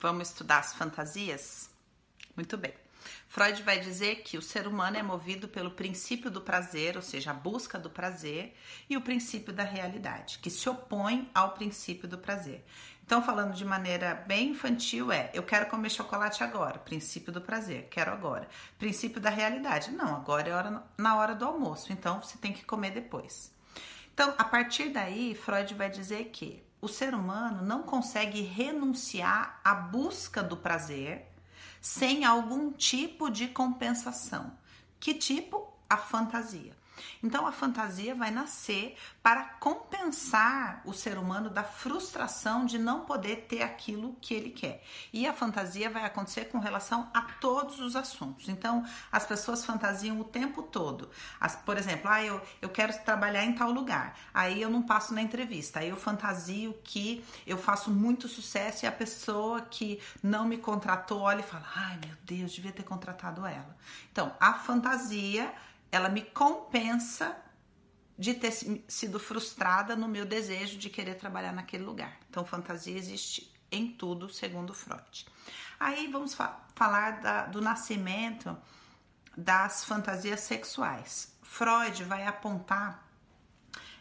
Vamos estudar as fantasias? Muito bem. Freud vai dizer que o ser humano é movido pelo princípio do prazer, ou seja, a busca do prazer, e o princípio da realidade, que se opõe ao princípio do prazer. Então, falando de maneira bem infantil, é: eu quero comer chocolate agora, princípio do prazer, quero agora. Princípio da realidade, não, agora é hora, na hora do almoço, então você tem que comer depois. Então, a partir daí, Freud vai dizer que o ser humano não consegue renunciar à busca do prazer sem algum tipo de compensação. Que tipo? A fantasia. Então a fantasia vai nascer para compensar o ser humano da frustração de não poder ter aquilo que ele quer. E a fantasia vai acontecer com relação a todos os assuntos. Então as pessoas fantasiam o tempo todo. As, por exemplo, ah, eu, eu quero trabalhar em tal lugar, aí eu não passo na entrevista, aí eu fantasio que eu faço muito sucesso e a pessoa que não me contratou olha e fala: ai meu Deus, devia ter contratado ela. Então a fantasia ela me compensa de ter sido frustrada no meu desejo de querer trabalhar naquele lugar. Então, fantasia existe em tudo, segundo Freud. Aí vamos fa falar da, do nascimento das fantasias sexuais. Freud vai apontar,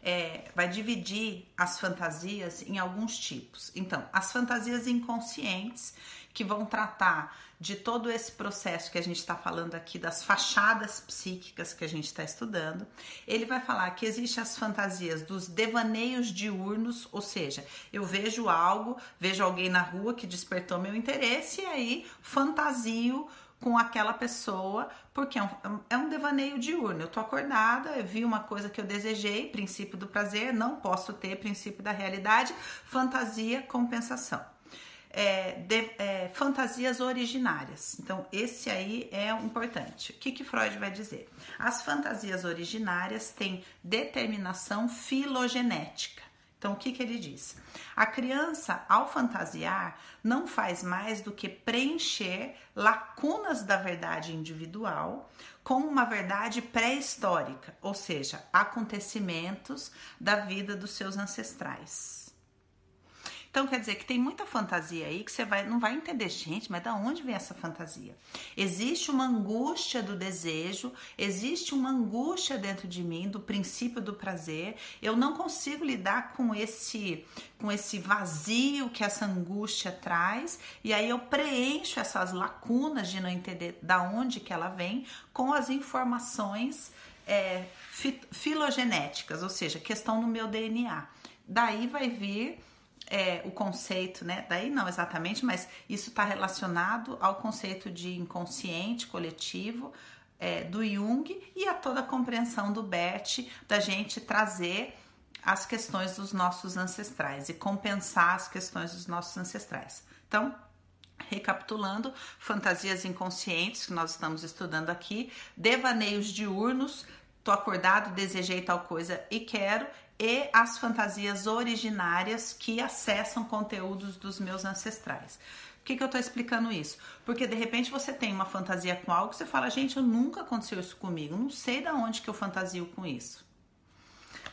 é, vai dividir as fantasias em alguns tipos. Então, as fantasias inconscientes, que vão tratar de todo esse processo que a gente está falando aqui, das fachadas psíquicas que a gente está estudando. Ele vai falar que existem as fantasias dos devaneios diurnos, ou seja, eu vejo algo, vejo alguém na rua que despertou meu interesse e aí fantasio com aquela pessoa, porque é um, é um devaneio diurno. Eu tô acordada, eu vi uma coisa que eu desejei, princípio do prazer, não posso ter princípio da realidade, fantasia, compensação é, de, é, fantasias originárias. Então, esse aí é importante. O que, que Freud vai dizer? As fantasias originárias têm determinação filogenética. Então, o que, que ele diz? A criança, ao fantasiar, não faz mais do que preencher lacunas da verdade individual com uma verdade pré-histórica, ou seja, acontecimentos da vida dos seus ancestrais. Então quer dizer que tem muita fantasia aí que você vai, não vai entender, gente, mas da onde vem essa fantasia? Existe uma angústia do desejo, existe uma angústia dentro de mim do princípio do prazer. Eu não consigo lidar com esse com esse vazio que essa angústia traz, e aí eu preencho essas lacunas de não entender da onde que ela vem com as informações é, filogenéticas, ou seja, questão no meu DNA. Daí vai vir é, o conceito, né? Daí não exatamente, mas isso está relacionado ao conceito de inconsciente coletivo é, do Jung e a toda a compreensão do Bert da gente trazer as questões dos nossos ancestrais e compensar as questões dos nossos ancestrais. Então, recapitulando, fantasias inconscientes que nós estamos estudando aqui, devaneios diurnos, tô acordado, desejei tal coisa e quero, e as fantasias originárias que acessam conteúdos dos meus ancestrais. Por que, que eu estou explicando isso? Porque de repente você tem uma fantasia com algo que você fala, gente, eu nunca aconteceu isso comigo, não sei da onde que eu fantasio com isso.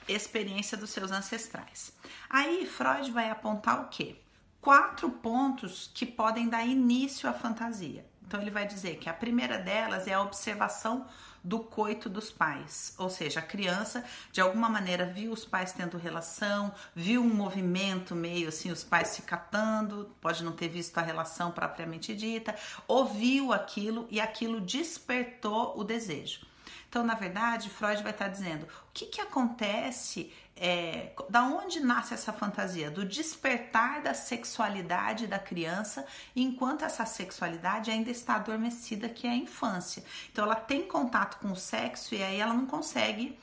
Experiência dos seus ancestrais. Aí Freud vai apontar o quê? Quatro pontos que podem dar início à fantasia. Então ele vai dizer que a primeira delas é a observação do coito dos pais, ou seja, a criança de alguma maneira viu os pais tendo relação, viu um movimento meio assim, os pais se catando, pode não ter visto a relação propriamente dita, ouviu aquilo e aquilo despertou o desejo. Então, na verdade, Freud vai estar dizendo o que, que acontece é, da onde nasce essa fantasia? Do despertar da sexualidade da criança, enquanto essa sexualidade ainda está adormecida, que é a infância. Então ela tem contato com o sexo e aí ela não consegue,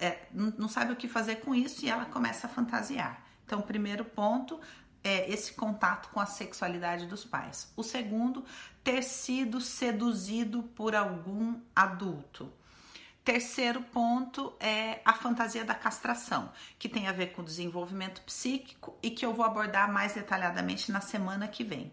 é, não sabe o que fazer com isso e ela começa a fantasiar. Então, o primeiro ponto é esse contato com a sexualidade dos pais. O segundo, ter sido seduzido por algum adulto. Terceiro ponto é a fantasia da castração, que tem a ver com desenvolvimento psíquico e que eu vou abordar mais detalhadamente na semana que vem.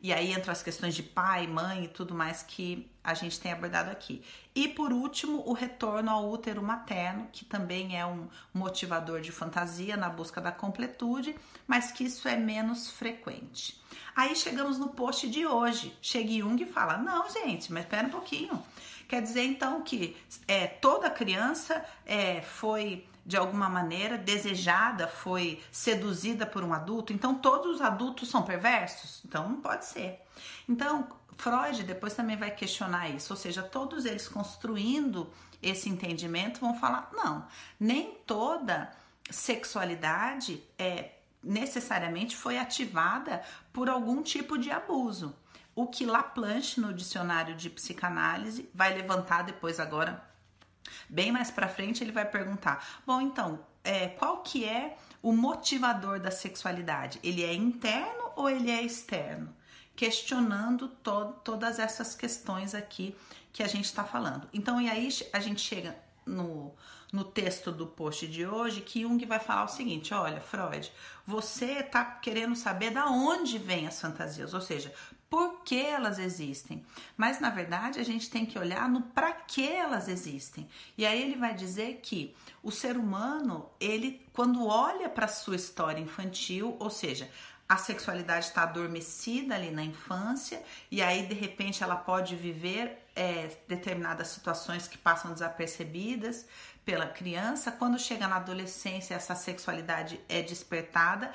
E aí entram as questões de pai, mãe e tudo mais que a gente tem abordado aqui. E por último, o retorno ao útero materno, que também é um motivador de fantasia na busca da completude, mas que isso é menos frequente. Aí chegamos no post de hoje. Chega Jung e fala: Não, gente, mas espera um pouquinho. Quer dizer então que é, toda criança é, foi de alguma maneira desejada, foi seduzida por um adulto, então todos os adultos são perversos? Então não pode ser. Então, Freud depois também vai questionar isso, ou seja, todos eles construindo esse entendimento vão falar: não, nem toda sexualidade é necessariamente foi ativada por algum tipo de abuso. O que Laplanche no dicionário de psicanálise vai levantar depois agora Bem mais para frente ele vai perguntar: bom, então, é, qual que é o motivador da sexualidade? Ele é interno ou ele é externo? Questionando to todas essas questões aqui que a gente está falando. Então, e aí a gente chega no, no texto do post de hoje que Jung vai falar o seguinte: olha, Freud, você está querendo saber da onde vêm as fantasias, ou seja, por que elas existem. Mas na verdade a gente tem que olhar no para que elas existem. E aí ele vai dizer que o ser humano, ele quando olha para sua história infantil, ou seja, a sexualidade está adormecida ali na infância e aí de repente ela pode viver é, determinadas situações que passam desapercebidas pela criança. Quando chega na adolescência, essa sexualidade é despertada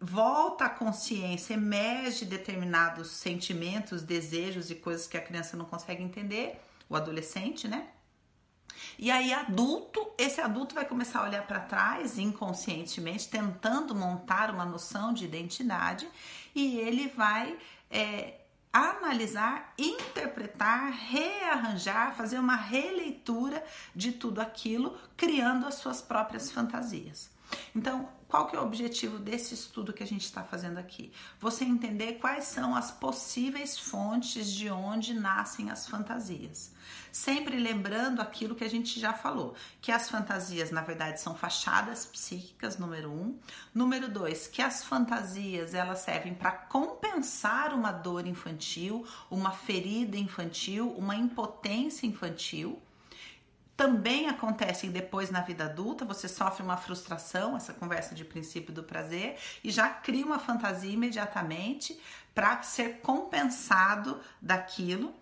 volta à consciência, emerge determinados sentimentos, desejos e coisas que a criança não consegue entender, o adolescente, né? E aí, adulto, esse adulto vai começar a olhar para trás inconscientemente, tentando montar uma noção de identidade, e ele vai é, analisar, interpretar, rearranjar, fazer uma releitura de tudo aquilo, criando as suas próprias fantasias. Então, qual que é o objetivo desse estudo que a gente está fazendo aqui? Você entender quais são as possíveis fontes de onde nascem as fantasias. Sempre lembrando aquilo que a gente já falou, que as fantasias, na verdade, são fachadas psíquicas, número um. Número dois, que as fantasias elas servem para compensar uma dor infantil, uma ferida infantil, uma impotência infantil também acontecem depois na vida adulta, você sofre uma frustração, essa conversa de princípio do prazer, e já cria uma fantasia imediatamente para ser compensado daquilo,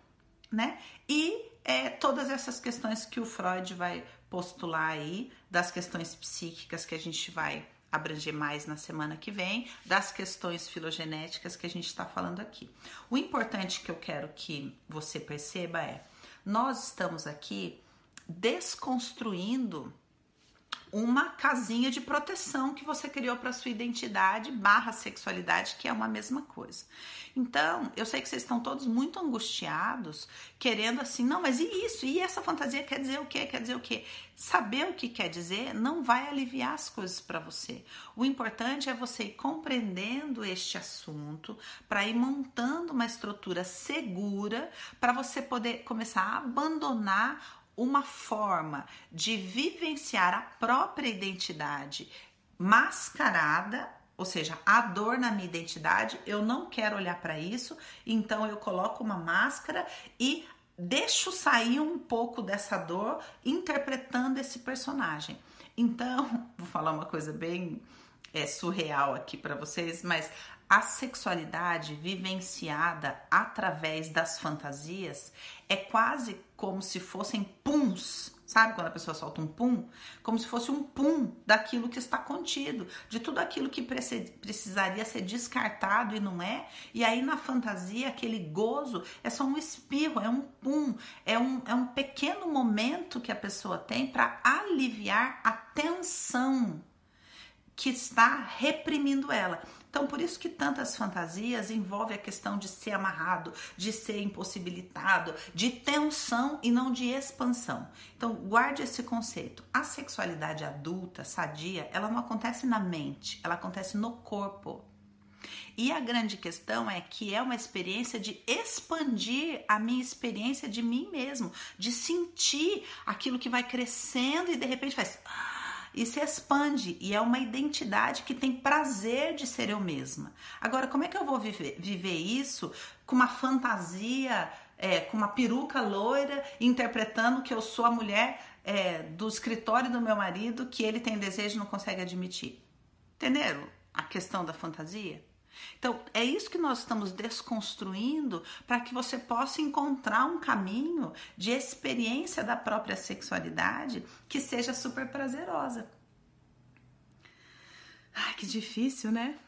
né? E é, todas essas questões que o Freud vai postular aí, das questões psíquicas que a gente vai abranger mais na semana que vem, das questões filogenéticas que a gente está falando aqui. O importante que eu quero que você perceba é: nós estamos aqui desconstruindo uma casinha de proteção que você criou para sua identidade barra sexualidade, que é uma mesma coisa. Então, eu sei que vocês estão todos muito angustiados, querendo assim, não, mas e isso? E essa fantasia quer dizer o quê? Quer dizer o quê? Saber o que quer dizer não vai aliviar as coisas para você. O importante é você ir compreendendo este assunto para ir montando uma estrutura segura para você poder começar a abandonar uma forma de vivenciar a própria identidade mascarada, ou seja, a dor na minha identidade, eu não quero olhar para isso, então eu coloco uma máscara e deixo sair um pouco dessa dor interpretando esse personagem. Então, vou falar uma coisa bem é, surreal aqui para vocês, mas a sexualidade vivenciada através das fantasias é quase como se fossem puns. Sabe quando a pessoa solta um pum? Como se fosse um pum daquilo que está contido, de tudo aquilo que precisaria ser descartado e não é. E aí na fantasia, aquele gozo é só um espirro, é um pum, é um, é um pequeno momento que a pessoa tem para aliviar a tensão que está reprimindo ela. Então, por isso que tantas fantasias envolvem a questão de ser amarrado, de ser impossibilitado, de tensão e não de expansão. Então, guarde esse conceito. A sexualidade adulta, sadia, ela não acontece na mente, ela acontece no corpo. E a grande questão é que é uma experiência de expandir a minha experiência de mim mesmo, de sentir aquilo que vai crescendo e de repente faz e se expande e é uma identidade que tem prazer de ser eu mesma. Agora, como é que eu vou viver, viver isso com uma fantasia, é, com uma peruca loira, interpretando que eu sou a mulher é, do escritório do meu marido que ele tem desejo e não consegue admitir? Entenderam a questão da fantasia? Então, é isso que nós estamos desconstruindo para que você possa encontrar um caminho de experiência da própria sexualidade que seja super prazerosa. Ai, que difícil, né?